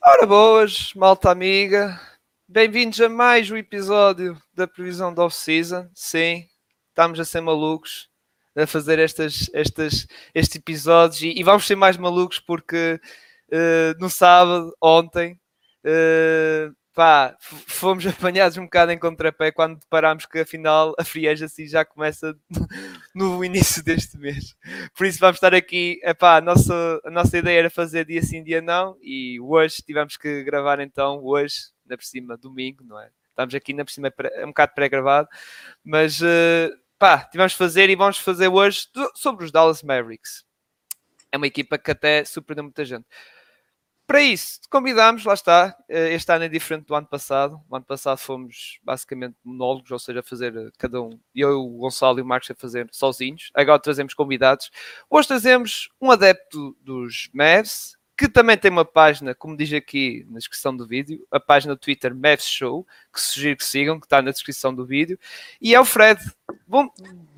Ora boas, malta amiga. Bem-vindos a mais um episódio da previsão da off-season. Sim, estamos a ser malucos a fazer estas, estas, estes episódios e, e vamos ser mais malucos porque uh, no sábado, ontem, uh, pá, fomos apanhados um bocado em contrapé quando deparámos que afinal a free agency já começa no início deste mês. Por isso vamos estar aqui, epá, a nossa, a nossa ideia era fazer dia sim, dia não, e hoje tivemos que gravar então, hoje, na por cima, domingo, não é? Estamos aqui na por cima, é um bocado pré-gravado, mas uh, pá, tivemos que fazer e vamos fazer hoje sobre os Dallas Mavericks. É uma equipa que até surpreendeu muita gente. Para isso, convidámos, lá está, eh, este ano é diferente do ano passado. O ano passado fomos basicamente monólogos, ou seja, fazer eh, cada um, eu, o Gonçalo e o Marcos a fazer sozinhos. Agora trazemos convidados. Hoje trazemos um adepto dos Mavs, que também tem uma página, como diz aqui na descrição do vídeo, a página do Twitter Mavs Show, que sugiro que sigam, que está na descrição do vídeo, e é o Fred. Bom,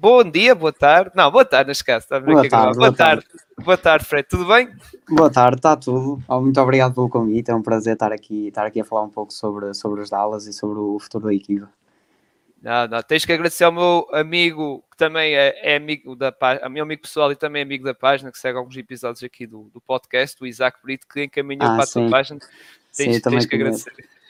bom dia, boa tarde. Não, boa tarde, neste caso. Boa, tarde, boa, boa tarde. tarde. Boa tarde, Fred. Tudo bem? Boa tarde, está tudo. Oh, muito obrigado pelo convite. É um prazer estar aqui, estar aqui a falar um pouco sobre, sobre os Dallas e sobre o futuro da equipa. Não, tens que agradecer ao meu amigo, que também é, é amigo da página, meu amigo pessoal e também amigo da página, que segue alguns episódios aqui do, do podcast, o Isaac Brito, que encaminhou ah, para sim. a tua página. Tens, sim, tens que agradecer.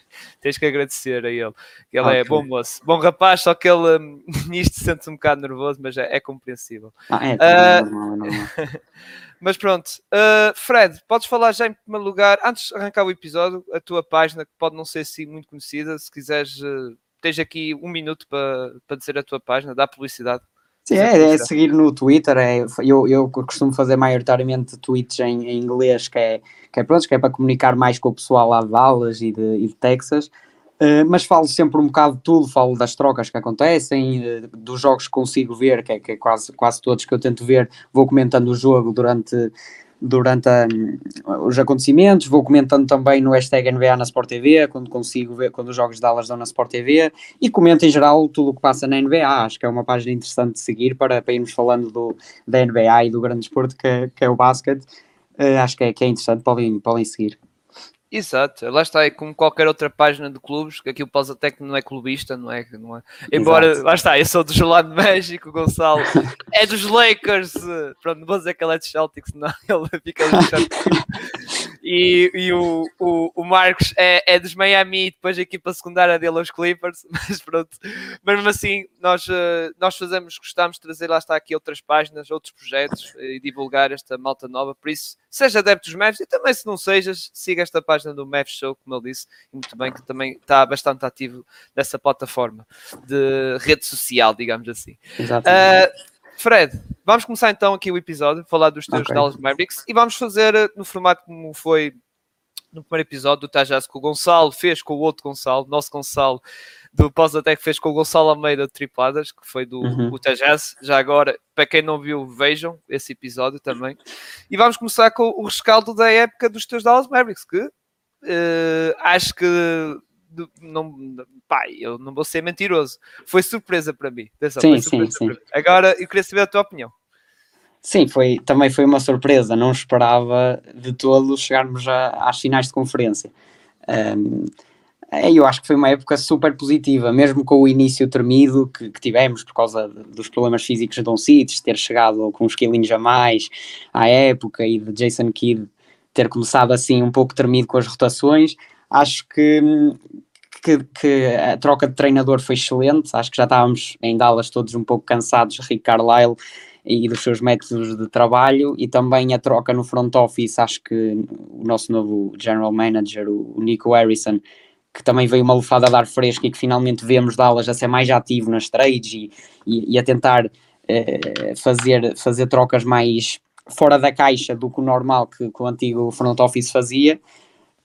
Tens que agradecer a ele. Ele okay. é bom moço, bom rapaz, só que ele um, nisto sente-se um bocado nervoso, mas é, é compreensível. Ah, é, uh, mas pronto, uh, Fred, podes falar já em primeiro lugar, antes de arrancar o episódio, a tua página, que pode não ser assim muito conhecida, se quiseres. Uh, tens aqui um minuto para, para dizer a tua página, dá publicidade. Sim, é, é, seguir no Twitter. É, eu, eu costumo fazer maioritariamente tweets em, em, inglês, que é, que é pronto, que é para comunicar mais com o pessoal lá de Dallas e de, e de Texas. Uh, mas falo sempre um bocado de tudo, falo das trocas que acontecem, uh, dos jogos que consigo ver, que é, que é quase, quase todos que eu tento ver, vou comentando o jogo durante, durante a, os acontecimentos, vou comentando também no hashtag NBA na Sport TV, quando consigo ver, quando os jogos de Dallas dão na Sport TV, e comento em geral tudo o que passa na NBA, acho que é uma página interessante de seguir para, para irmos falando do, da NBA e do grande esporte que, que é o basquete, uh, acho que é, que é interessante, podem, podem seguir. Exato, lá está, é como qualquer outra página de clubes, que aqui o Pós-Atec não é clubista, não é? Não é. Embora, Exato. lá está, eu sou do Gelado México, o Gonçalo é dos Lakers, pronto, não vou dizer que ele é dos Celtics, não, ele fica Celtics. E, e o, o, o, Marcos é, é dos Miami e depois a equipa secundária dele é os Clippers, mas pronto, mesmo assim nós, eh, nós fazemos, gostamos de trazer lá está aqui outras páginas, outros projetos e divulgar esta malta nova, por isso seja adepto dos Mavs e também se não sejas, siga esta página do Mavs Show, como ele disse, muito bem, que também está bastante ativo nessa plataforma de rede social, digamos assim. Exatamente. Uh, Fred, vamos começar então aqui o episódio, falar dos teus okay. Dallas Mavericks e vamos fazer eh, no formato como foi no primeiro episódio do Tajaz que o Gonçalo fez com o outro Gonçalo, nosso Gonçalo do pós até que fez com o Gonçalo Almeida de Tripladas, que foi do uhum. Tajaz. Já agora, para quem não viu, vejam esse episódio também. E vamos começar com o rescaldo da época dos teus Dallas Mavericks, que uh, acho que não, pá, eu não vou ser mentiroso. Foi surpresa para mim. Atenção, sim, sim, sim. Agora eu queria saber a tua opinião. Sim, foi, também foi uma surpresa. Não esperava de todo chegarmos a, às finais de conferência. Um, eu acho que foi uma época super positiva, mesmo com o início tremido que, que tivemos por causa dos problemas físicos de Don Cities, ter chegado com uns quilinhos a mais à época e de Jason Kidd ter começado assim um pouco tremido com as rotações Acho que, que, que, a troca de treinador foi excelente. Acho que já estávamos em Dallas todos um pouco cansados de Rick Carlisle e dos seus métodos de trabalho e também a troca no front office. Acho que o nosso novo general manager, o Nico Harrison, que também veio uma lufada a dar fresco e que finalmente vemos Dallas a ser mais ativo nas trades e, e, e a tentar eh, fazer, fazer trocas mais fora da caixa do que o normal que, que o antigo front office fazia.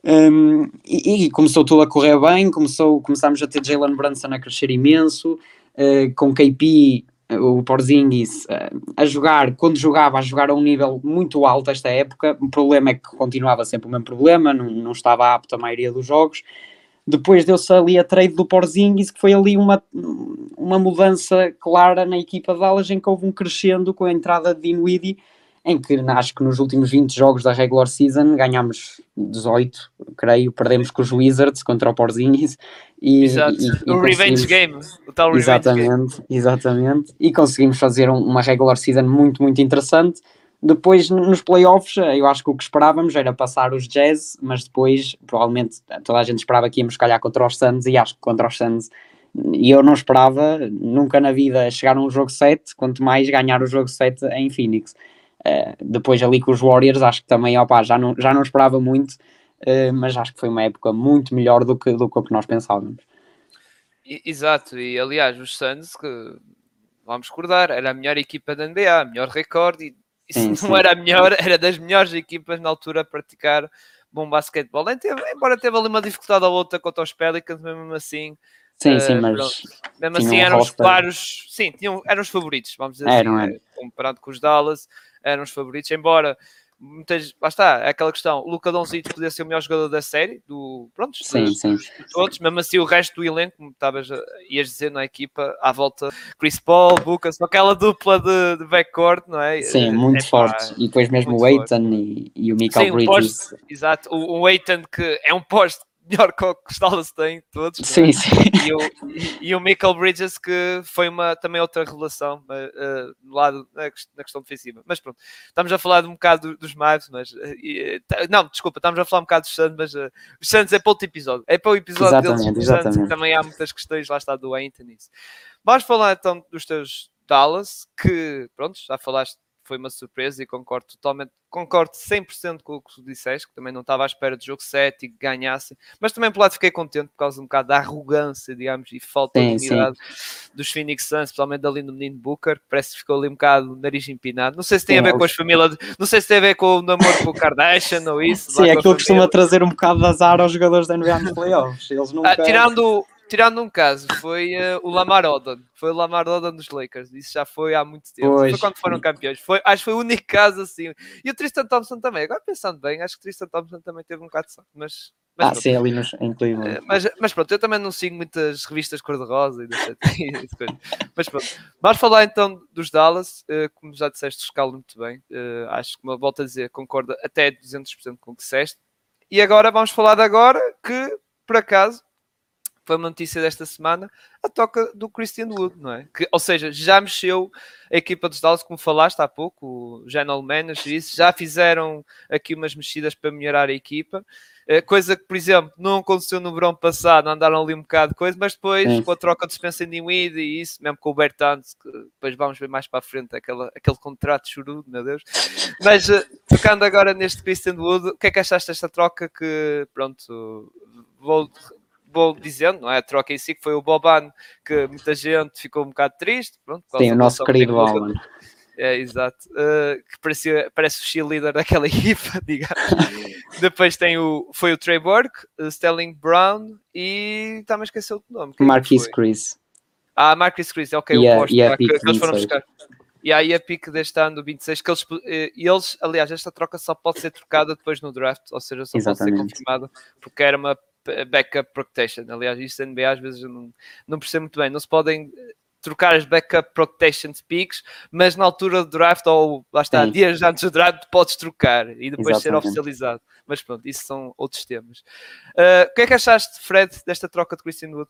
Um, e, e, começou tudo a correr bem, começou, começámos a ter Jalen Brunson a crescer imenso, uh, com KP, o Porzingis, uh, a jogar, quando jogava, a jogar a um nível muito alto esta época. O problema é que continuava sempre o mesmo problema, não, não estava apto a maioria dos jogos. Depois deu-se ali a trade do Porzingis, que foi ali uma, uma mudança clara na equipa de Dallas, em que houve um crescendo com a entrada de Dinwiddie em que acho que nos últimos 20 jogos da regular season ganhámos 18, creio, perdemos com os Wizards contra o Porzingis e, Exato. E, e o revenge game, o tal revenge exatamente, game. Exatamente, e conseguimos fazer um, uma regular season muito, muito interessante. Depois, nos playoffs, eu acho que o que esperávamos era passar os Jazz, mas depois, provavelmente, toda a gente esperava que íamos calhar contra os Suns, e acho que contra os Suns, e eu não esperava nunca na vida chegar a um jogo 7, quanto mais ganhar o jogo 7 em Phoenix. Uh, depois ali com os Warriors, acho que também, opa, já não, já não esperava muito, uh, mas acho que foi uma época muito melhor do que, do que o que nós pensávamos. Exato, e aliás, os Suns, que vamos recordar, era a melhor equipa da NBA, melhor recorde, e sim, não sim. era a melhor, era das melhores equipas na altura a praticar bom basquetebol. Embora teve ali uma dificuldade ou outra contra os Pelicans, mesmo assim. Sim, uh, sim, mas. Pronto. Mesmo assim eram os claros, sim, tinham, eram os favoritos, vamos dizer eram, assim, comparado com os Dallas eram os favoritos, embora muitas, lá está, é aquela questão, o Luca Doncic podia ser o melhor jogador da série, do, pronto, sim, dos, sim. todos, mesmo assim o resto do elenco, como estavas, ias dizer na equipa, à volta, Chris Paul, Lucas, aquela dupla de, de backcourt, não é? Sim, muito é, forte, e depois mesmo o Aiton e, e, o Michael sim, Bridges. Um post, exato, o, o Aiton que é um poste melhor que o Dallas tem, todos. Sim, é? sim. E o, e, o Michael Bridges, que foi uma, também outra revelação uh, no lado, na, na, questão defensiva. Mas pronto, estamos a falar um bocado dos Mavs, mas. Uh, não, desculpa, estamos a falar um bocado dos Santos, mas uh, os Santos é para outro episódio. É para o episódio exatamente, deles, exatamente. Santos, também há muitas questões, lá está, do Anthony. Vamos falar então dos teus Dallas, que, pronto, já falaste foi uma surpresa e concordo totalmente, concordo 100% com o que tu disseste, que também não estava à espera de jogo 7 e que ganhasse, mas também por lado fiquei contente por causa um bocado da arrogância, digamos, e falta sim, de unidade dos Phoenix Suns, especialmente ali no menino Booker, que parece que ficou ali um bocado nariz empinado. Não sei se tem sim, a ver é com as famílias, não sei se tem a ver com o namoro com o Kardashian ou isso. Sim, é que ele costuma trazer um bocado de azar aos jogadores da NBA nos playoffs. Eles nunca... Ah, tirando tirando um caso, foi uh, o Lamar Odom. Foi o Lamar Odom dos Lakers. Isso já foi há muito tempo. Pois. Foi quando foram campeões. Foi, acho que foi o único caso assim. E o Tristan Thompson também. Agora pensando bem, acho que o Tristan Thompson também teve um bocado de sorte. Mas, mas ah, pronto. sim, ali nos, em Cleveland. Uh, mas, mas pronto, eu também não sigo muitas revistas cor-de-rosa e Mas pronto, vamos falar então dos Dallas. Uh, como já disseste, escalo muito bem. acho que, volto a dizer, concorda até 200% com o que disseste. E agora vamos falar de agora que, por acaso, foi uma notícia desta semana, a toca do Christian Wood, não é? Que, ou seja, já mexeu a equipa dos Dallas, como falaste há pouco, o general manager, isso, já fizeram aqui umas mexidas para melhorar a equipa. Eh, coisa que, por exemplo, não aconteceu no verão passado, andaram ali um bocado de coisa, mas depois Sim. com a troca de Spencer Dinwiddie e isso, mesmo com o Bertans, que depois vamos ver mais para a frente aquele, aquele contrato chorudo, meu Deus. Mas uh, tocando agora neste Christian Wood, o que é que achaste desta troca que, pronto, vou dizendo, não é? A troca em si, que foi o Boban, que muita gente ficou um bocado triste. Pronto, Sim, o nosso querido Alan. É, exato. Uh, que parecia, parece o cheerleader daquela equipa, digamos. Depois tem o, foi o Trey Burke, o Sterling Brown e está-me a esquecer o nome. É Marquis Chris. Ah, Marquis Chris, ok, yeah, o posto yeah, que, que eles foram buscar. E aí a pique deste ano, 26, que eles, eh, eles, aliás, esta troca só pode ser trocada depois no draft, ou seja, só Exatamente. pode ser confirmada, porque era uma backup protection. Aliás, isso na NBA às vezes eu não, não percebo muito bem. Não se podem trocar as backup protection picks, mas na altura do draft, ou lá está, Sim. dias antes do draft, podes trocar e depois Exatamente. ser oficializado. Mas pronto, isso são outros temas. Uh, o que é que achaste, Fred, desta troca de Christian Wood?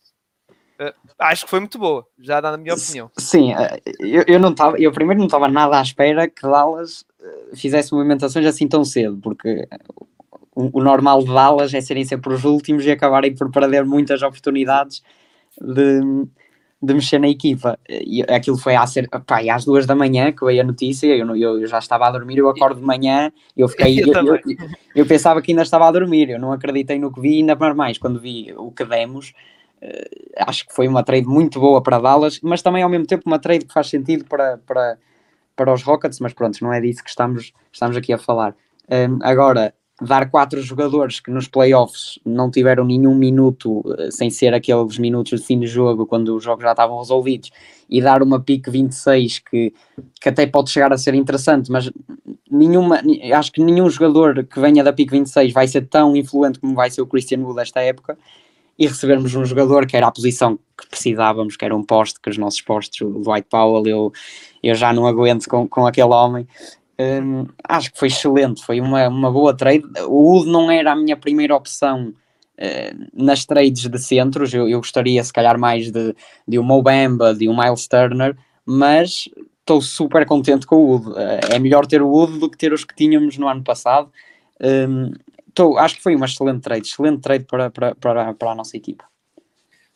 Uh, acho que foi muito boa, já dá na minha opinião. Sim, eu, eu não estava, eu primeiro não estava nada à espera que Dallas fizesse movimentações assim tão cedo, porque o, normal de Dallas é serem sempre os últimos e acabarem por perder muitas oportunidades de, de mexer na equipa. E aquilo foi às, pá, às duas da manhã que veio a notícia, eu, eu, já estava a dormir, eu acordo de manhã, eu fiquei. Eu, eu, eu, pensava que ainda estava a dormir, eu não acreditei no que vi, ainda mais quando vi o que demos. Uh, acho que foi uma trade muito boa para Dallas, mas também ao mesmo tempo uma trade que faz sentido para, para, para os Rockets, mas pronto, não é disso que estamos, estamos aqui a falar. Um, agora, dar quatro jogadores que nos playoffs não tiveram nenhum minuto eh, sem ser aqueles minutos de fim de jogo quando os jogos já estavam resolvidos e dar uma pick 26 que, que até pode chegar a ser interessante, mas nenhuma, acho que nenhum jogador que venha da pick 26 vai ser tão influente como vai ser o Christian Wood esta época e recebermos um jogador que era a posição que precisávamos, que era um poste, que os nossos postos, o Dwight Powell, eu, eu já não aguento com, com aquele homem Um, acho que foi excelente, foi uma, uma boa trade. O Wood não era a minha primeira opção uh, nas trades de centros, eu, eu, gostaria se calhar mais de, de um Mobamba, de um Miles Turner, mas estou super contente com o Wood. Uh, é melhor ter o Wood do que ter os que tínhamos no ano passado. Um, tô, acho que foi uma excelente trade, excelente trade para, para, para, para a nossa equipa.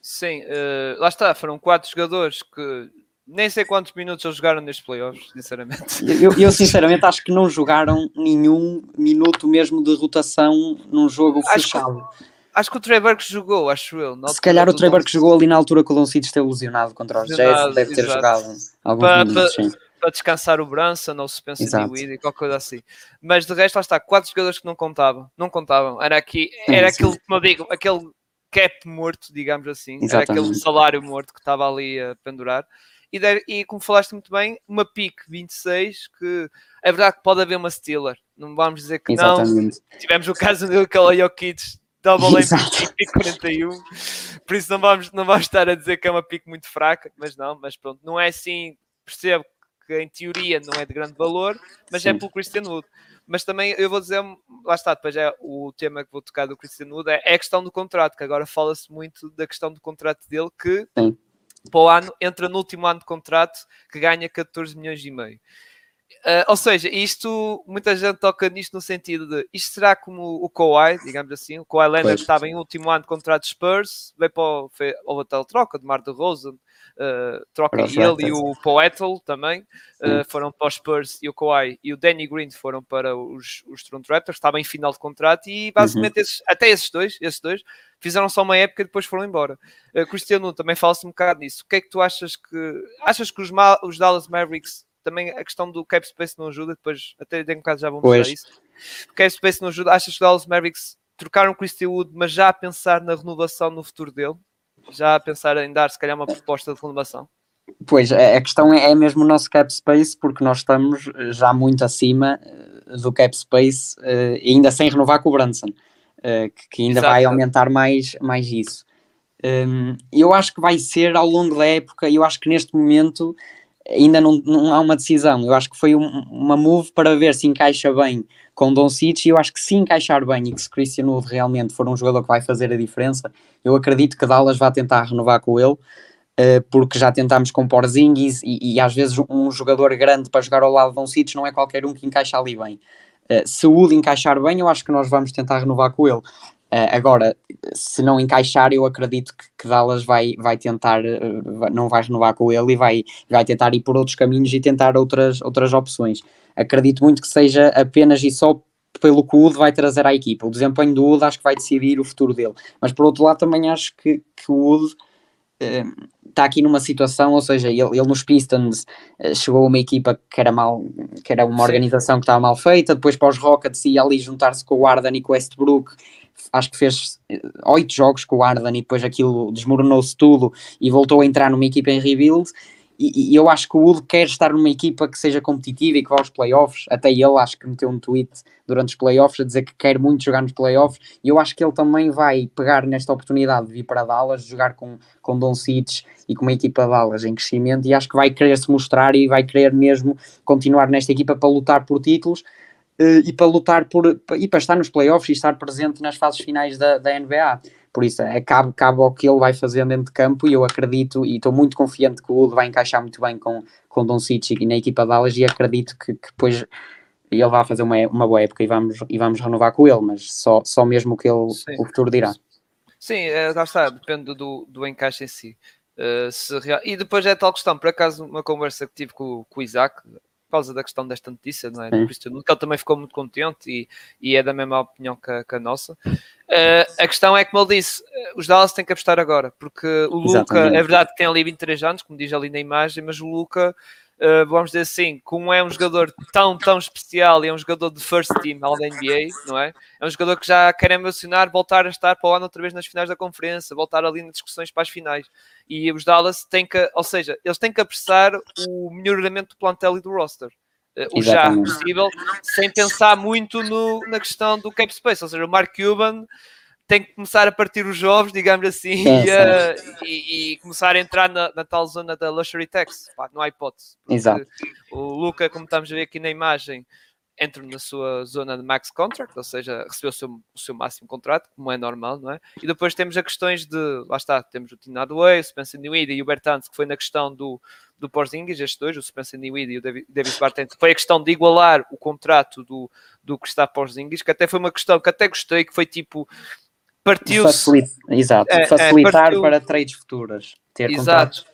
Sim, uh, lá está, foram quatro jogadores que nem sei quantos minutos eles jogaram nestes playoffs, sinceramente. Eu, eu, sinceramente acho que não jogaram nenhum minuto mesmo de rotação num jogo acho fechado. Que, acho que o Trey Burke jogou, acho eu. Se calhar o Trey Burke jogou ali na altura que o Doncic esteve lesionado contra os Jazz, deve ter exato. jogado alguns para, minutos, para, para, descansar o Brunson ou suspenso de e qualquer coisa assim. Mas de resto, lá está, quatro jogadores que não contavam, não contavam. Era aqui, era sim, aquele, como eu digo, aquele cap morto, digamos assim, Exatamente. era aquele salário morto que estava ali a pendurar e, e como falaste muito bem, uma pick 26 que é verdade que pode haver uma Steeler, não vamos dizer que Exatamente. não. Tivemos o caso do Jokic double pick 41, por isso não vamos, não vamos estar a dizer que é uma pick muito fraca, mas não, mas pronto, não é assim, percebo que em teoria não é de grande valor, mas é Sim. é pelo Christian Wood. Mas também eu vou dizer, lá está, depois é o tema que vou tocar do Christian Wood, é, é a questão do contrato, que agora fala-se muito da questão do contrato dele, que Sim para o ano, entra no último ano de contrato que ganha 14 milhões e meio. Uh, ou seja, isto, muita gente toca nisto no sentido de isto será como o Kawhi, digamos assim, o Kawhi Leonard estava em último ano de contrato de Spurs, veio para o, foi, houve a tal troca de Mar de Rosen, uh, troca ele e o Poetel também, uh, foram para os Spurs e o Kawhi e o Danny Green foram para os, os Toronto Raptors, estava em final de contrato e basicamente uhum. esses, até esses dois, esses dois fizeram só uma época e depois foram embora. Uh, Cristiano também fala-se um bocado nisso. O que é que tu achas que achas que os, os Dallas Mavericks também a questão do cap space não ajuda, depois até dentro um bocado já vamos pois. isso. O cap space não ajuda. Achas que os Dallas Mavericks trocaram Christian Wood, mas já a pensar na renovação no futuro dele? Já a pensar em dar se calhar uma proposta de renovação? Pois, a questão é, é mesmo o nosso cap space, porque nós estamos já muito acima eh, do cap space, uh, ainda sem renovar com o Branson, uh, que, que, ainda Exato. vai aumentar mais, mais isso. Um, eu acho que vai ser ao longo da época, eu acho que neste momento ainda não, não há uma decisão. Eu acho que foi um, uma move para ver se encaixa bem com Don City e eu acho que se encaixar bem e que se Christian Wood realmente for um jogador que vai fazer a diferença, eu acredito que Dallas vai tentar renovar com ele, uh, porque já tentámos com Porzingis e, e, às vezes um jogador grande para jogar ao lado de Don City não é qualquer um que encaixa ali bem. Uh, se o Wood encaixar bem, eu acho que nós vamos tentar renovar com ele. Uh, agora, se não encaixar, eu acredito que, que Dallas vai, vai tentar, uh, não vai renovar com ele e vai, vai tentar ir por outros caminhos e tentar outras, outras opções. Acredito muito que seja apenas e só pelo que o Wood vai trazer à equipa. O desempenho do Wood acho que vai decidir o futuro dele. Mas por outro lado, também acho que, que o uh, está aqui numa situação, ou seja, ele, ele nos Pistons chegou a uma equipa que era mal, que era uma organização que estava mal feita, depois para os Rockets ia ali juntar-se com o Arden e com o Westbrook. Acho que fez eh, oito jogos com o Arden e depois aquilo desmoronou-se tudo e voltou a entrar numa equipa em rebuild. E, e, eu acho que o Wood quer estar numa equipa que seja competitiva e que vá aos playoffs. Até ele acho que meteu um tweet durante os playoffs a dizer que quer muito jogar nos playoffs. E eu acho que ele também vai pegar nesta oportunidade de vir para Dallas, jogar com, com Don Cites e com uma equipa de Dallas em crescimento. E acho que vai querer se mostrar e vai querer mesmo continuar nesta equipa para lutar por títulos uh, e para lutar por e para estar nos playoffs e estar presente nas fases finais da, da NBA. Por isso, é, cabe, cabe ao que ele vai fazendo dentro de campo e eu acredito e estou muito confiante que o Wood vai encaixar muito bem com, com Don Cic e na equipa de Dallas e acredito que, que depois ele vai fazer uma, uma boa época e vamos, e vamos renovar com ele, mas só, só mesmo que ele, Sim. o futuro dirá. Sim, é, lá está, depende do, do encaixe em si. Uh, se, e depois é tal questão, por acaso, uma conversa que tive com, com o Isaac, por causa da questão desta notícia, não é? Do Cristiano, que ele também ficou muito contente e, e é da mesma opinião que a, que a nossa. Uh, a questão é, como ele disse, os Dallas têm que apostar agora, porque o Luca, é verdade que tem ali 23 anos, como diz ali na imagem, mas o Luca uh, vamos dizer assim, como é um jogador tão, tão especial e é um jogador de first team ao da NBA, não é? É um jogador que já quer emocionar, voltar a estar para o ano outra vez nas finais da conferência, voltar ali nas discussões para as finais. E os Dallas têm que, ou seja, eles têm que apressar o melhoramento do plantel e do roster. Uh, o já possível, sem pensar muito no, na questão do cap space, ou seja, o Mark Cuban tem que começar a partir os jovens, digamos assim, Sim, e, a- e- e começar a entrar na, na tal zona da luxury tax. Pá, não há hipótese. Exato. O Luca, como estamos a ver aqui na imagem, entra na sua zona de max contract, ou seja, recebeu o seu, o seu máximo contrato, como é normal, não é? E depois temos a questões de, lá está, temos o Tinado Way, o Spencer Newey e o Bertans, que foi na questão do, do Porzingis, estes dois, o Spencer Newey e o Davi- Davis Bartend, foi a questão de igualar o contrato do, do Kristaps Porzingis, que até foi uma questão que até gostei, que foi tipo, partiu-se... Exato, É, é, facilitar partiu- para trades futuras. Ter Exato. contratos.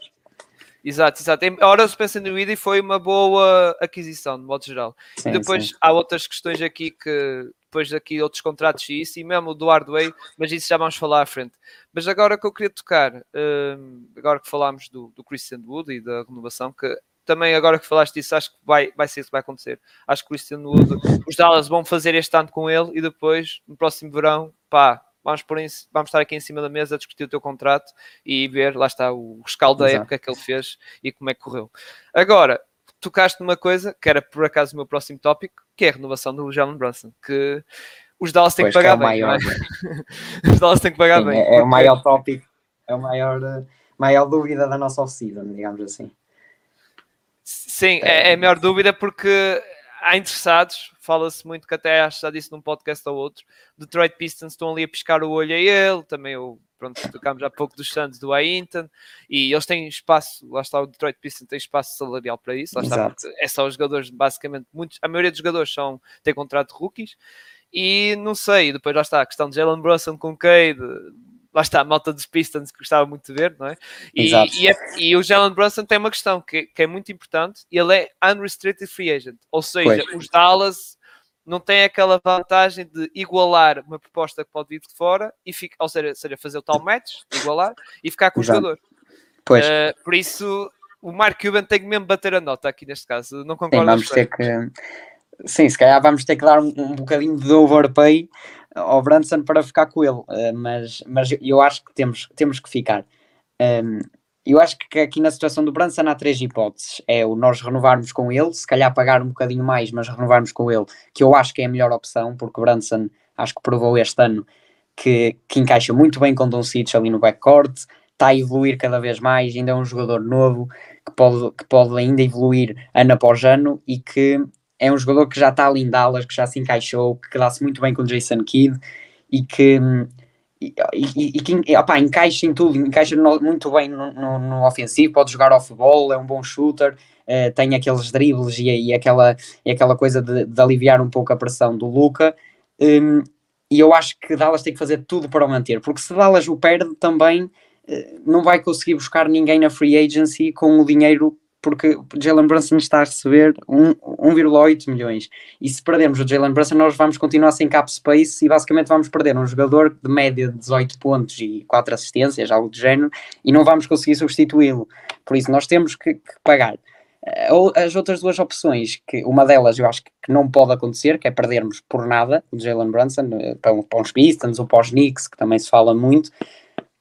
Exato, exato. A hora do Spencer Newey foi uma boa aquisição, de modo geral. Sim, e depois sim. há outras questões aqui que depois aqui outros contratos e isso, e mesmo o do Hardway, mas isso já vamos falar à frente. Mas agora que eu queria tocar, hum, agora que falámos do, do Christian Wood e da renovação, que também agora que falaste disso, acho que vai, vai ser isso que vai acontecer. Acho que o Christian Wood, os Dallas vão fazer este ano com ele e depois, no próximo verão, pá, vamos, pôr em- vamos estar aqui em cima da mesa a discutir o teu contrato e ver, lá está, o rescaldo da Exato. época que ele fez e como é que correu. Agora, tocaste numa coisa que era por acaso o meu próximo tópico, que é a renovação do Jalen Brunson, que os Dallas têm que que é pagar bem, não maior. é? Os Dallas têm que pagar Sim, bem. é, é o maior tópico, é o maior, eh, maior dúvida da nossa off-season, digamos assim. Sim, é, é a maior dúvida porque há interessados, fala-se muito que até acho já disse num podcast ou outro, Detroit Pistons estão ali a piscar o olho a ele, também o, pronto, tocámos há pouco dos Santos do Ainton, e eles têm espaço, lá está o Detroit Pistons tem espaço salarial para isso, lá está, Exato. é só os jogadores, basicamente, muitos, a maioria dos jogadores são, têm contrato de rookies, e não sei, depois lá está a questão de Jalen Brunson com Cade, lá está a malta dos Pistons que gostava muito de ver, não é? E, e, é- e o Jalen Brunson tem uma questão que, que é muito importante, ele é unrestricted free agent, ou seja, Pois. os Dallas não têm aquela vantagem de igualar uma proposta que pode vir de fora, e fica, ou seja, seja, fazer o tal match, igualar, e ficar com Exato. o jogador. Pois, Eh, por isso, o Mark Cuban tem que mesmo bater a nota aqui neste caso, não sim, concordo vamos ter que. Sim, se calhar vamos ter que dar um, um bocadinho de overpay ao Branson para ficar com ele, eh, mas, mas eu acho que temos, temos que ficar. Um, eu acho que aqui na situação do Branson há três hipóteses. É o nós renovarmos com ele, se calhar pagar um bocadinho mais, mas renovarmos com ele, que eu acho que é a melhor opção, porque o Branson acho que provou este ano que, que encaixa muito bem com Doncic ali no backcourt, está a evoluir cada vez mais, ainda é um jogador novo que pode, que pode ainda evoluir ano após ano e que é um jogador que já está ali em Dallas, que já se encaixou, que dá-se muito bem com o Jason Kidd e que, e, e- e que opá, encaixa em tudo, encaixa no- muito bem no, no- no ofensivo, pode jogar off-ball, é um bom shooter, eh, tem aqueles dribles e, aquela, e aquela coisa de, de aliviar um pouco a pressão do Luca. Hum, e eu acho que Dallas tem que fazer tudo para o manter, porque se Dallas o perde também eh, não vai conseguir buscar ninguém na free agency com o dinheiro, porque Jalen Brunson está a receber um- 1,8 milhões. E se perdermos o Jalen Brunson, nós vamos continuar sem cap space e basicamente vamos perder um jogador de média de 18 pontos e 4 assistências, algo do género, e não vamos conseguir substituí-lo. Por isso, nós temos que, que pagar. Eh, As outras duas opções, que uma delas eu acho que não pode acontecer, que é perdermos por nada o Jalen Brunson eh, para, para os Pistons ou para os Knicks, que também se fala muito.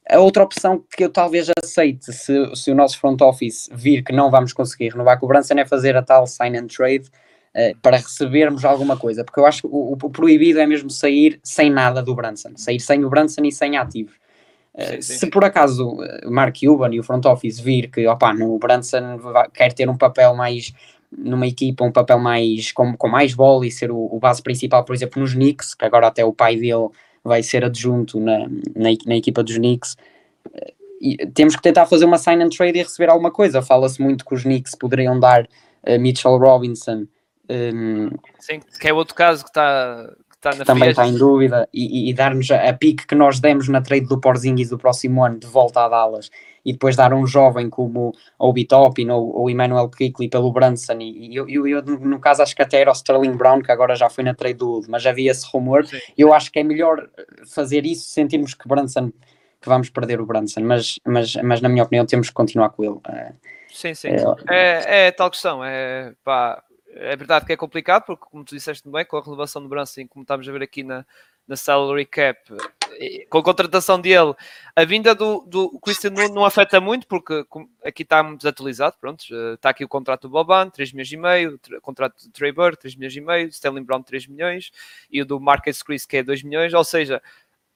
A outra opção que eu talvez aceite, se, se o nosso front office vir que não vamos conseguir renovar com o Brunson, é fazer a tal sign and trade eh, para recebermos alguma coisa, porque eu acho que o, o proibido é mesmo sair sem nada do Brunson, sair sem o Brunson e sem ativos. Eh, Sim, sim. Se por acaso eh, Mark Cuban e o front office vir que opa, no Brunson vai- quer ter um papel mais numa equipa, um papel mais com, com mais bola e ser o, o base principal, por exemplo, nos Knicks, que agora até o pai dele vai ser adjunto na, na, na equipa dos Knicks. E temos que tentar fazer uma sign and trade e receber alguma coisa. Fala-se muito que os Knicks poderiam dar eh, Mitchell Robinson, um, Sim, que é outro caso que está na também está em agent. dúvida, e, e- dar-nos a, a pique que nós demos na trade do Porzingis do próximo ano de volta a Dallas, e depois dar um jovem como o Obi Toppin ou o Emmanuel Quickley pelo Brunson, e, eu, eu, eu, no caso acho que até era o Sterling Brown, que agora já foi na trade do Wood, mas havia esse rumor, Sim. eu acho que é melhor fazer isso, sentirmos que Brunson que vamos perder o Brunson, mas, mas, mas na minha opinião temos que continuar com ele. Eh, Sim, sim. É, É, é tal questão. É, pá, é verdade que é complicado, porque, como tu disseste bem, com a renovação do Brunson, como estamos a ver aqui na, na salary cap, com a contratação dele, a vinda do, do Christian não, afeta muito, porque aqui está muito desatualizado. Pronto, está aqui o contrato do Boban, 3 milhões e meio, o contrato do Trey Burke, 3 milhões e meio, Sterling Brown, 3 milhões, e o do Marcus Chris, que é 2 milhões. Ou seja,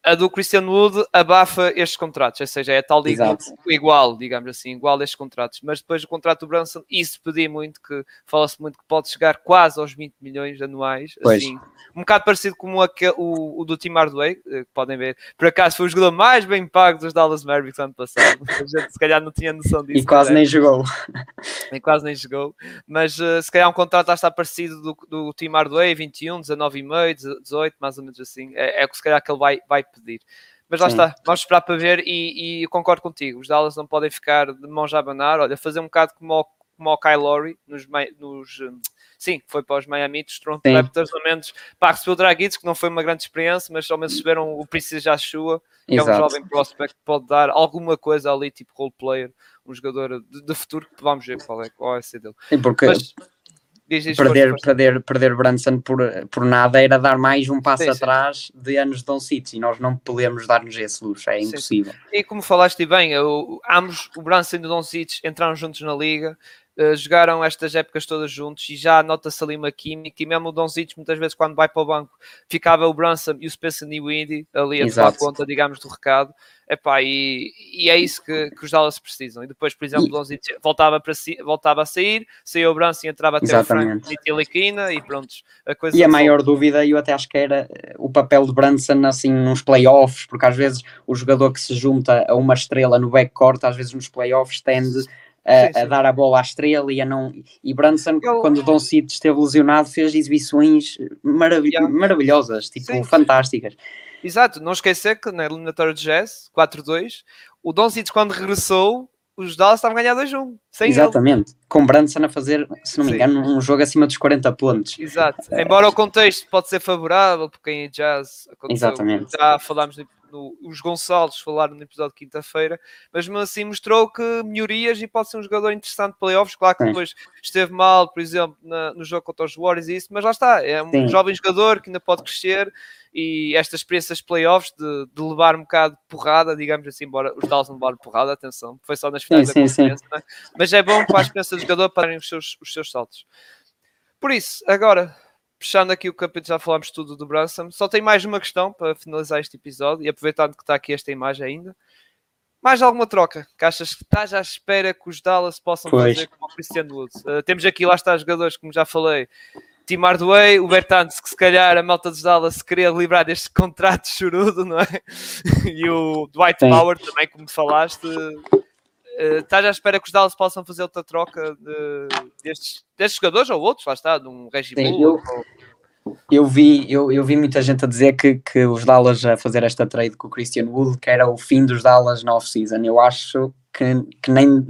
a do Christian Wood abafa estes contratos, ou seja, é tal igual, igual, digamos assim, igual a estes contratos. Mas depois o contrato do Brunson, isso pedia muito, que fala-se muito que pode chegar quase aos 20 milhões anuais, pois. assim, um bocado parecido com aquele, o, o do Tim Hardaway, eh, que podem ver. Por acaso foi o jogador mais bem pago dos Dallas Mavericks ano passado. A gente se calhar não tinha noção disso. E quase nem jogou. E quase nem jogou. Mas uh, se calhar um contrato está parecido do, do Tim Hardaway, 21, 19,5, 18, mais ou menos assim. É, é que se calhar que ele vai, vai pedir. Mas lá Sim. está, vamos esperar para ver e, e concordo contigo. Os Dallas não podem ficar de mãos a abanar. Olha, fazer um bocado como o, como o Kyle Lowry nos, nos sim, foi para os Miami dos Toronto Raptors, ao menos, pá, recebeu o Dragic, que não foi uma grande experiência, mas ao menos receberam o Preciso Joshua, que Exato. é um jovem prospect que pode dar alguma coisa ali, tipo role player, um jogador de, de futuro, que vamos ver qual é, qual é ser dele. Sim, porque mas, Diz, diz, perder, força, perder, perder Branson por, por nada era dar mais um passo sim, atrás sim. de anos de Don City e nós não podemos dar-nos esse luxo, é impossível. Sim, e como falaste bem, eu, ambos, o Branson e o Don City entraram juntos na liga, uh, jogaram estas épocas todas juntos e já nota-se ali uma química e mesmo o Don City muitas vezes quando vai para o banco ficava o Branson e o Spencer Newindy ali a tomar conta, digamos, do recado Epá, e, e é isso que, que os Dallas precisam. E depois, por exemplo, e... voltava, para si, voltava a sair, saiu o Brunson e entrava até o Frank Nitiliquina e pronto. A coisa e a maior dúvida, eu até acho que era eh, o papel de Brunson assim nos playoffs, porque às vezes o jogador que se junta a uma estrela no backcourt, às vezes nos playoffs tende a, sim, sim. a, dar a bola à estrela e a não. E Brunson, eu... quando o Don Cid esteve lesionado, fez exibições marav yeah. maravilhosas, tipo, sim, fantásticas. Exato, não esquecer que na eliminatória de Jazz, 4-2, o Doncic quando regressou, os Dallas estavam a ganhar 2-1. Exatamente, ele. com Brunson a fazer, se não me engano, um jogo acima dos 40 pontos. Exato, embora o contexto pode ser favorável, porque em Jazz aconteceu, Exatamente. já falámos no no, os Gonçalves falaram no episódio de quinta-feira, mas mesmo assim mostrou que melhorias e pode ser um jogador interessante para playoffs. Claro que depois esteve mal, por exemplo, na, no jogo contra os Warriors e isso, mas lá está, é um Sim. jovem jogador que ainda pode crescer e estas experiências playoffs de, de levar um bocado de porrada, digamos assim, embora os Dallas não levaram porrada, atenção, foi só nas finais sim, da conferência, é? mas é bom para a experiência do jogador para os seus, os seus saltos. Por isso, agora fechando aqui o capítulo, já falámos tudo do Branson. Só tem mais uma questão para finalizar este episódio e aproveitando que está aqui esta imagem ainda. Mais alguma troca que achas que estás à espera que os Dallas possam pois. fazer com o Christian Woods? Uh, temos aqui, lá está, jogadores, como já falei, Tim Hardaway, o Bertans, que se calhar a malta dos Dallas queria livrar deste contrato chorudo, não é? e o Dwight Sim. Power também, como falaste, Uh, estás à espera que os Dallas possam fazer outra troca de, destes, destes jogadores ou outros? Lá está, de um Sim, eu, ou... eu, vi, eu, eu vi muita gente a dizer que, que os Dallas a fazer esta trade com o Christian Wood, que era o fim dos Dallas na off-season. Eu acho que, que nem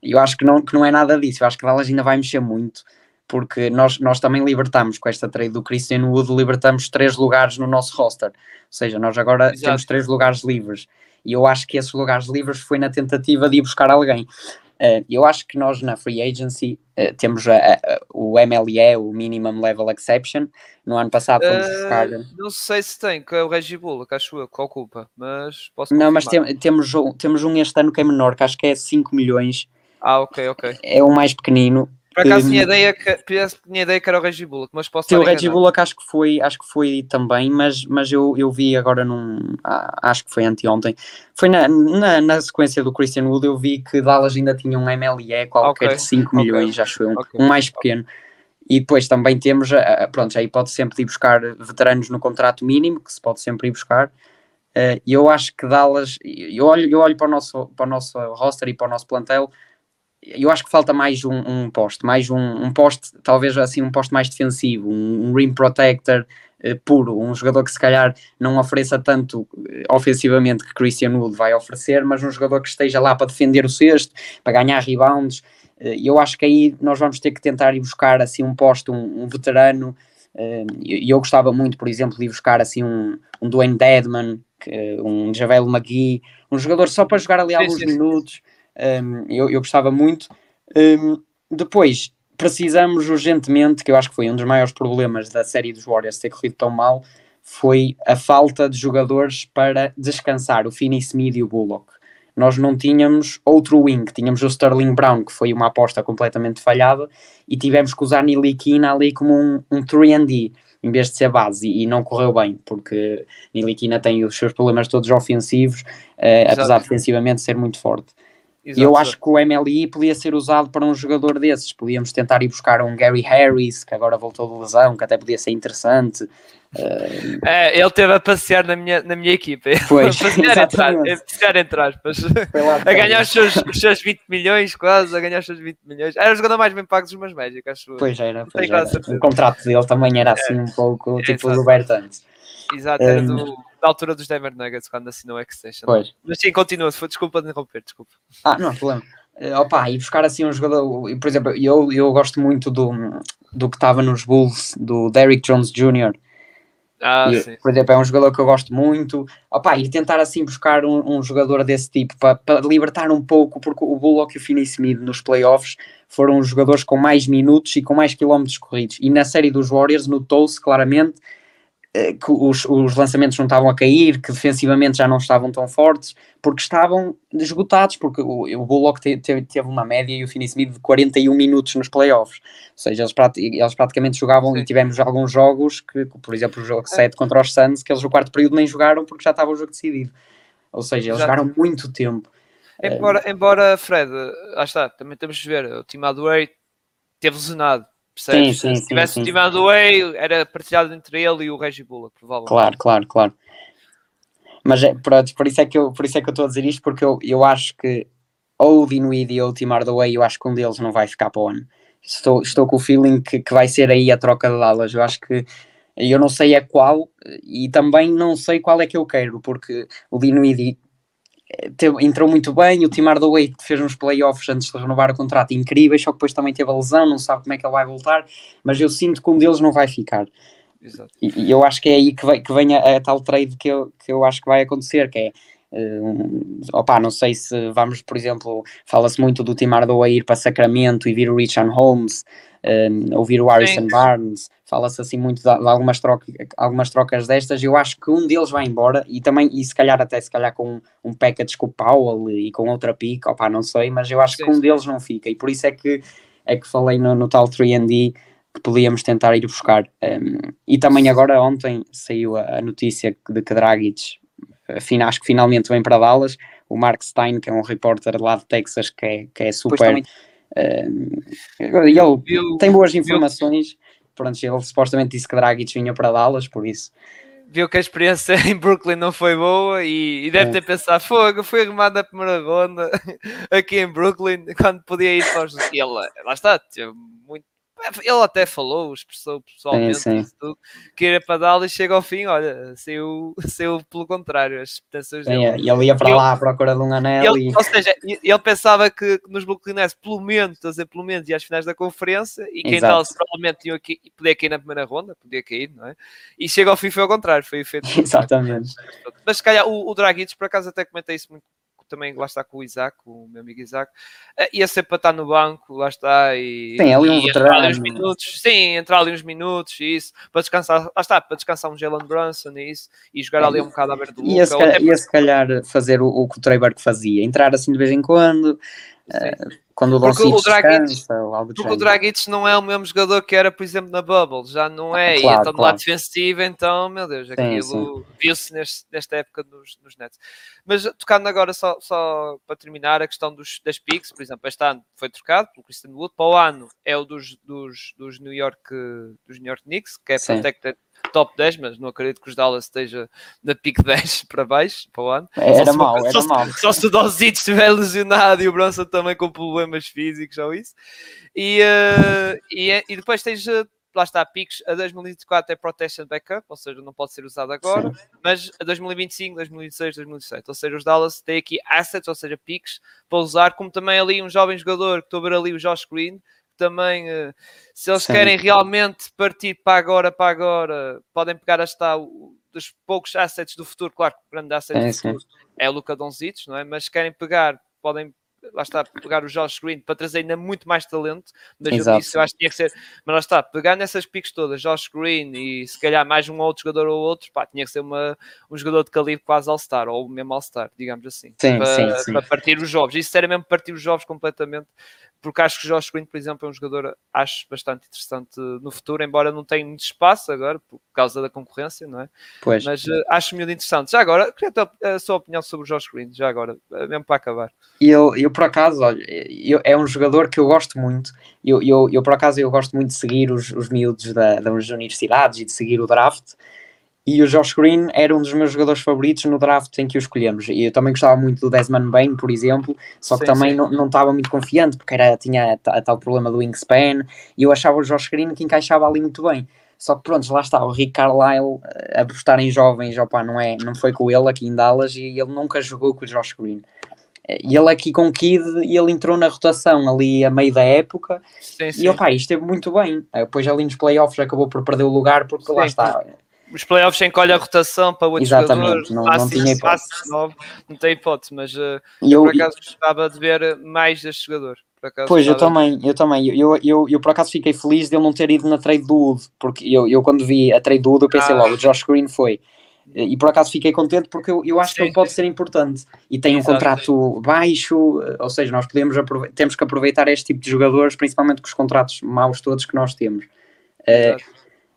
eu acho que não, que não é nada disso. Eu acho que Dallas ainda vai mexer muito porque nós, nós também libertamos com esta trade do Christian Wood, libertamos três lugares no nosso roster. Ou seja, nós agora Exato. temos três lugares livres. E eu acho que esses lugares livres foi na tentativa de ir buscar alguém. Uh, eu acho que nós na Free Agency uh, temos a, a, o MLE, o Minimum Level Exception. No ano passado fomos uh, buscar. Não sei se tem, que é o Reggie Bullock, acho eu, que ocupa, mas posso Não, mas tem, temos, temos um este ano que é menor, que acho que é 5 milhões. Ah, ok, ok. É o mais pequenino. Por acaso tinha ideia, que, tinha ideia que era o Reggie Bullock, mas posso Sim, o Reggie Bullock acho que foi, acho que foi também, mas, mas eu, eu vi agora num. Acho que foi anteontem. Foi na, na, na sequência do Christian Wood, eu vi que Dallas ainda tinha um MLE qualquer okay. de 5 okay. milhões, acho eu, um, okay. um mais pequeno. E depois também temos, pronto, aí pode sempre ir buscar veteranos no contrato mínimo, que se pode sempre ir buscar. E eu acho que Dallas, eu olho, eu olho para, o nosso, para o nosso roster e para o nosso plantel eu acho que falta mais um, um poste, mais um, um poste, talvez assim um poste mais defensivo, um, um rim protector uh, puro, um jogador que se calhar não ofereça tanto uh, ofensivamente que Christian Wood vai oferecer, mas um jogador que esteja lá para defender o cesto, para ganhar rebounds. Uh, eu acho que aí nós vamos ter que tentar ir buscar assim um poste, um, veterano. E eu, eu gostava muito, por exemplo, de ir buscar assim um, um Dwayne Dedman, um Javel McGee, um jogador só para jogar ali sim, alguns sim, minutos. Um, eu, eu gostava muito. Um, depois, precisamos urgentemente, que eu acho que foi um dos maiores problemas da série dos Warriors ter corrido tão mal, foi a falta de jogadores para descansar o Finney Smith e o Bullock. Nós não tínhamos outro wing, tínhamos o Sterling Brown, que foi uma aposta completamente falhada, e tivemos que usar Nilikina ali como um, um 3D. em vez de ser base, e, e não correu bem, porque Niliquina tem os seus problemas todos ofensivos, uh, apesar de defensivamente ser muito forte. Exato, eu acho que o MLI podia ser usado para um jogador desses. Podíamos tentar ir buscar um Gary Harris, que agora voltou de lesão, que até podia ser interessante. É, ele esteve a passear na minha, na minha equipa. Pois, passear, entrar, passear entre aspas. a ganhar os seus, os seus 20 milhões, quase, a ganhar os seus 20 milhões. Era o jogador mais bem pago dos meus Magic, acho. Pois era, pois era. O contrato dele também era assim é. um pouco é, tipo do Bertans. Exato, era um... do da altura dos Denver Nuggets, quando assinou o Extension. Pois. Mas sim, continua, foi desculpa de interromper, desculpa. Ah, não há problema. Uh, opa, e buscar assim um jogador, por exemplo, eu, eu gosto muito do, do que estava nos Bulls, do Derrick Jones Jr. Ah, e. Por exemplo, é um jogador que eu gosto muito. Opa, e tentar assim buscar um, um jogador desse tipo para, libertar um pouco, porque o Bullock e o Finney Smith nos playoffs foram os jogadores com mais minutos e com mais quilómetros corridos. E na série dos Warriors notou-se claramente eh, que os, os, lançamentos não estavam a cair, que defensivamente já não estavam tão fortes, porque estavam esgotados, porque o, o Bullock te, te, teve uma média e o Finney Smith de 41 minutos nos playoffs, ou seja, eles, eles praticamente jogavam Sim. e tivemos alguns jogos, que, por exemplo o jogo 7 contra os Suns, que eles no quarto período nem jogaram porque já estava o jogo decidido, ou seja, eles jogaram muito tempo. Embora, embora Fred, lá está, também temos de ver, o time Adway teve lesionado, Percebes? Sim, sim, Se tivesse sim, sim. Way, era partilhado entre ele e o Reggie Bullock, provavelmente. Claro, claro, claro. Mas é, pronto, por isso é que eu por isso é que eu estou a dizer isto, porque eu, eu acho que ou o Dinwiddie ou o Tim Hardaway, eu acho que um deles não vai ficar para o ano. Estou, estou com o feeling que, que vai ser aí a troca de alas. Eu acho que eu não sei a qual e também não sei qual é que eu quero, porque o teve, entrou muito bem, o Tim Hardaway fez uns playoffs antes de renovar o contrato incríveis, só que depois também teve a lesão, não sabe como é que ele vai voltar, mas eu sinto que um deles não vai ficar. Exato. E, e eu acho que é aí que, vai, que vem a, a, tal trade que eu, que eu acho que vai acontecer, que é Uh, opa, não sei se vamos, por exemplo, fala-se muito do Tim Hardaway ir para Sacramento e vir o Richard Holmes, uh, ouvir o Harrison Sim. Barnes, fala-se assim muito de, algumas, trocas, algumas trocas destas, eu acho que um deles vai embora e também, e se calhar até se calhar com um, um package com o Powell e com outra pick, opa, não sei, mas eu acho Sim. que um deles não fica e por isso é que é que falei no, no tal 3D que podíamos tentar ir buscar. Um, e também agora ontem saiu a, a notícia de que Dragic Afim, acho que finalmente vem para Dallas. O Mark Stein, que é um repórter lá de Texas, que é, que é super. Uh, ele viu, tem boas informações. Viu, Pronto, ele supostamente disse que Dragic vinha para Dallas, por isso. Viu que a experiência em Brooklyn não foi boa e, e deve é. ter pensado: fogo, fui arrumado na primeira ronda aqui em Brooklyn quando podia ir para os. E ele, lá está, muito ele até falou, expressou pessoalmente sim, sim. Tudo, que era para dar e chega ao fim, olha, saiu, saiu pelo contrário, as expectativas dele. É, ele ia para ele, lá à procura de um anel. Ele, e... Ou seja, ele pensava que nos Brooklyn Nets, pelo menos, dizer, pelo menos, ia às finais da conferência e quem tal provavelmente tinha aqui, podia cair na primeira ronda, podia cair, não é? E chega ao fim foi ao contrário, foi feito. Exatamente. Mas se calhar o, o Dragic, por acaso, até comentei isso muito também lá está com o Isaac, o meu amigo Isaac, uh, ia ser para estar no banco, lá está, e, sim, ali um e entrar ali uns minutos, sim, entrar ali uns minutos e isso, para descansar, lá está, para descansar um Jalen Brunson e isso, e jogar é, ali um bocado à beira do Luca. Ia se, calhar, ia se calhar fazer o, o que o Trey Burke fazia, entrar assim de vez em quando, uh, quando o porque o Dragic, descansa, porque o Dragic não é o mesmo jogador que era, por exemplo, na Bubble, já não é, ah, claro, e então claro. lado defensivo, então, meu Deus, aquilo viu-se nesta época nos, nos Nets. Mas tocando agora só, só para terminar a questão dos, das picks, por exemplo, este ano foi trocado pelo Christian Wood, para o ano é o dos, dos, dos New York dos New York Knicks, que é Sim. protected top 10, mas não acredito que os Dallas esteja na pick 10 para baixo para o ano. Era mau, era só, mau. Só se o Dozit estiver lesionado e o Bronson também com problemas físicos ou isso. E, uh, e, é, e depois tens uh, lá está, picos a 2024 é protection backup, ou seja, não pode ser usado agora, Sim. mas a 2025, 2026, 2027, ou seja, os Dallas têm aqui assets, ou seja, picos para usar, como também ali um jovem jogador que estou a ver ali, o Josh Green, também, eh, se eles Sim. querem realmente partir para agora, para agora, podem pegar hasta dos poucos assets do futuro, claro que o grande asset é, do futuro é o Luca Donzitos, não é? Mas se querem pegar, podem lá está, pegar o Josh Green para trazer ainda muito mais talento, mas Exato. eu, disse, eu acho que tinha que ser, mas lá está, pegar nessas piques todas, Josh Green e se calhar mais um outro jogador ou outro, pá, tinha que ser uma, um jogador de calibre quase All-Star, ou mesmo All-Star, digamos assim, Sim, para, sim, sim. para partir os jogos. Isso era mesmo partir os jogos completamente, porque acho que o Josh Green, por exemplo, é um jogador, acho bastante interessante no futuro, embora não tenha muito espaço agora, por causa da concorrência, não é? Pois. Mas uh, acho muito interessante. Já agora, queria ter a sua opinião sobre o Josh Green, já agora, uh, mesmo para acabar. Eu, eu, por acaso, olha, eu, é um jogador que eu gosto muito. Eu, eu, eu por acaso, eu gosto muito de seguir os, os miúdos da, das universidades e de seguir o draft. E o Josh Green era um dos meus jogadores favoritos no draft em que o escolhemos. E eu também gostava muito do Desmond Bain, por exemplo, só que Sim, também sim. não, não estava muito confiante, porque era, tinha a, a tal problema do wingspan, e eu achava o Josh Green que encaixava ali muito bem. Só que pronto, lá está, o Rick Carlisle eh, a apostar em jovens, opa, não, é, não foi com ele aqui em Dallas e ele nunca jogou com o Josh Green. Eh, E ele aqui com o Kid, ele entrou na rotação ali a meio da época Sim, sim. e opa, isto esteve muito bem. Eh, Depois ali nos playoffs acabou por perder o lugar porque lá Sim, está. Os playoffs encolhe a rotação para outros Exatamente, jogadores, não- não tinha hipótese. não tem hipótese, mas uh, E eu, eu, por acaso gostava de ver mais deste jogador. Acaso, Pois, eu também, eu também. Eu, eu, eu, por acaso fiquei feliz de ele não ter ido na trade do Wood, porque eu, eu quando vi a trade do Wood eu pensei Ah. logo, o Josh Green foi. E por acaso fiquei contente porque eu, eu acho que Sim, ele pode sim. ser importante e tem um Exato, contrato baixo, ou seja, nós podemos temos que aproveitar este tipo de jogadores, principalmente com os contratos maus todos que nós temos. Exato.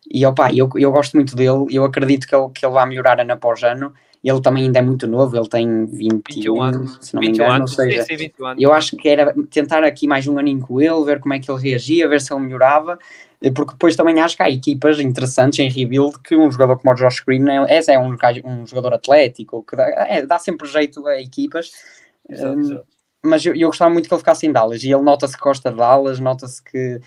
E opa, eu, eu gosto muito dele, eu acredito que ele, que ele vai melhorar ano após ano. Ele também ainda é muito novo, ele tem 21, 21 anos, se não me 21 engano, anos, seja, sim, sim, 21 anos. eu acho que era tentar aqui mais um aninho com ele, ver como é que ele reagia, ver se ele melhorava, eh, porque depois também acho que há equipas interessantes em rebuild que um jogador como o Josh Green é, esse é um, um jogador atlético, que dá, é, dá sempre jeito a equipas. Exato, Hum, exato. mas eu, eu gostava muito que ele ficasse em Dallas e ele nota-se que gosta de Dallas, nota-se que,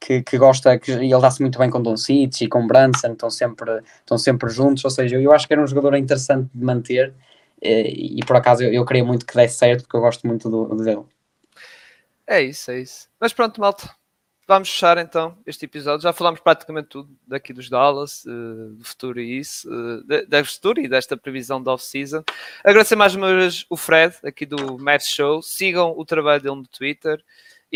que, que gosta, que ele dá-se muito bem com Don Cic e com Branson, estão sempre, estão sempre juntos, ou seja, eu, eu acho que era um jogador interessante de manter eh, e, por acaso eu, eu queria muito que desse certo porque eu gosto muito do, dele. É isso, é isso. Mas pronto, malta. Vamos fechar então este episódio. Já falámos praticamente tudo daqui dos Dallas, eh, do futuro e isso, eh, de- futuro e desta previsão da off-season. Agradecer mais uma vez o Fred, aqui do Math Show. Sigam o trabalho dele no Twitter.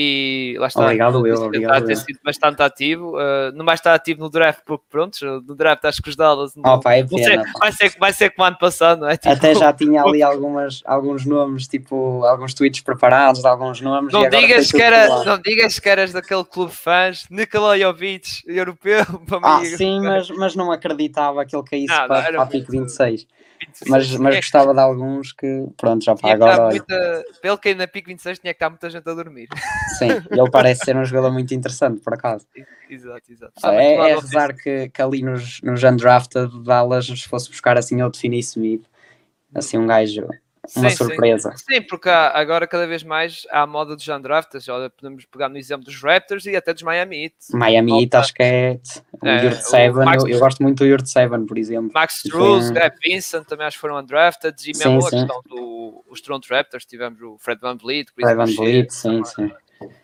E lá está. Obrigado, eu, obrigado, Está a ter sido bastante ativo. eh, não vai estar ativo no draft, porque pronto, no draft acho que os Dallas. Não, é não pena, pá. vai, ser, vai ser como ano passado, não é? Tipo, Até já tinha ali algumas, alguns nomes, tipo, alguns tweets preparados de alguns nomes. Não digas, que era, não digas que eras daquele clube fãs, Nikolajovic, europeu, para Ah, mim. sim, mas, mas não acreditava que ele caísse Não, não, para, era para a pico muito- 26. Mas, mas gostava de alguns que, pronto, já para que agora. muita, ele cair na pico 26 tinha que estar muita gente a dormir. Sim, ele parece ser um jogador muito interessante, por acaso. exato, exato. Ah, É, é rezar que, que ali nos, nos undrafted Dallas fosse buscar assim outro Finney Smith, assim um gajo, uma Sim, sim. surpresa. Sim, porque há- agora cada vez mais há a moda dos undrafted. Olha, podemos pegar no exemplo dos Raptors e até dos Miami Heat. Miami Heat, acho que é o É, Yurt o Seven, Max- eu, eu gosto muito do Yurt Seven, por exemplo. Max Sim. Struz, Gabe Vincent também acho que foram undrafted. E Sim, mesmo a sim. questão dos Toronto Raptors, tivemos o Fred Van Vliet, Chris Fred Van Vliet, sim, sim.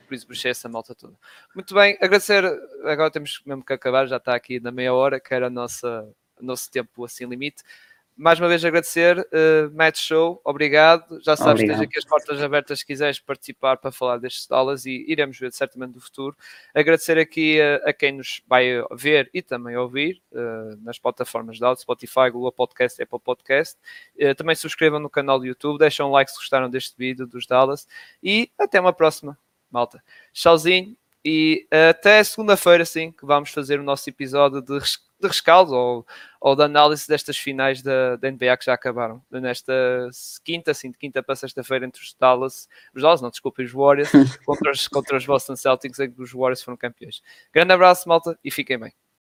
Por isso Boucher, essa malta toda. Muito bem, agradecer, agora temos mesmo que acabar, já está aqui na meia hora, que era a nossa, o nosso tempo assim limite. Mais uma vez agradecer, uh, Matt Show, obrigado. Já sabes, Obrigado. tens aqui as portas abertas se quiseres participar para falar destes aulas e iremos ver certamente do futuro. Agradecer aqui a, a quem nos vai ver e também ouvir uh, nas plataformas de áudio, Spotify, Google Podcast, Apple Podcast. Uh, também subscrevam no canal do YouTube, deixem um like se gostaram deste vídeo dos Dallas e até uma próxima, malta. Tchauzinho e até segunda-feira, sim, que vamos fazer o nosso episódio de, de rescaldo ou, ou de análise destas finais da, da NBA que já acabaram. Nesta quinta, sim, de quinta para sexta-feira entre os Dallas, os Dallas, não, desculpem, os Warriors, contra os, contra os Boston Celtics, em que os Warriors foram campeões. Grande abraço, malta, e fiquem bem.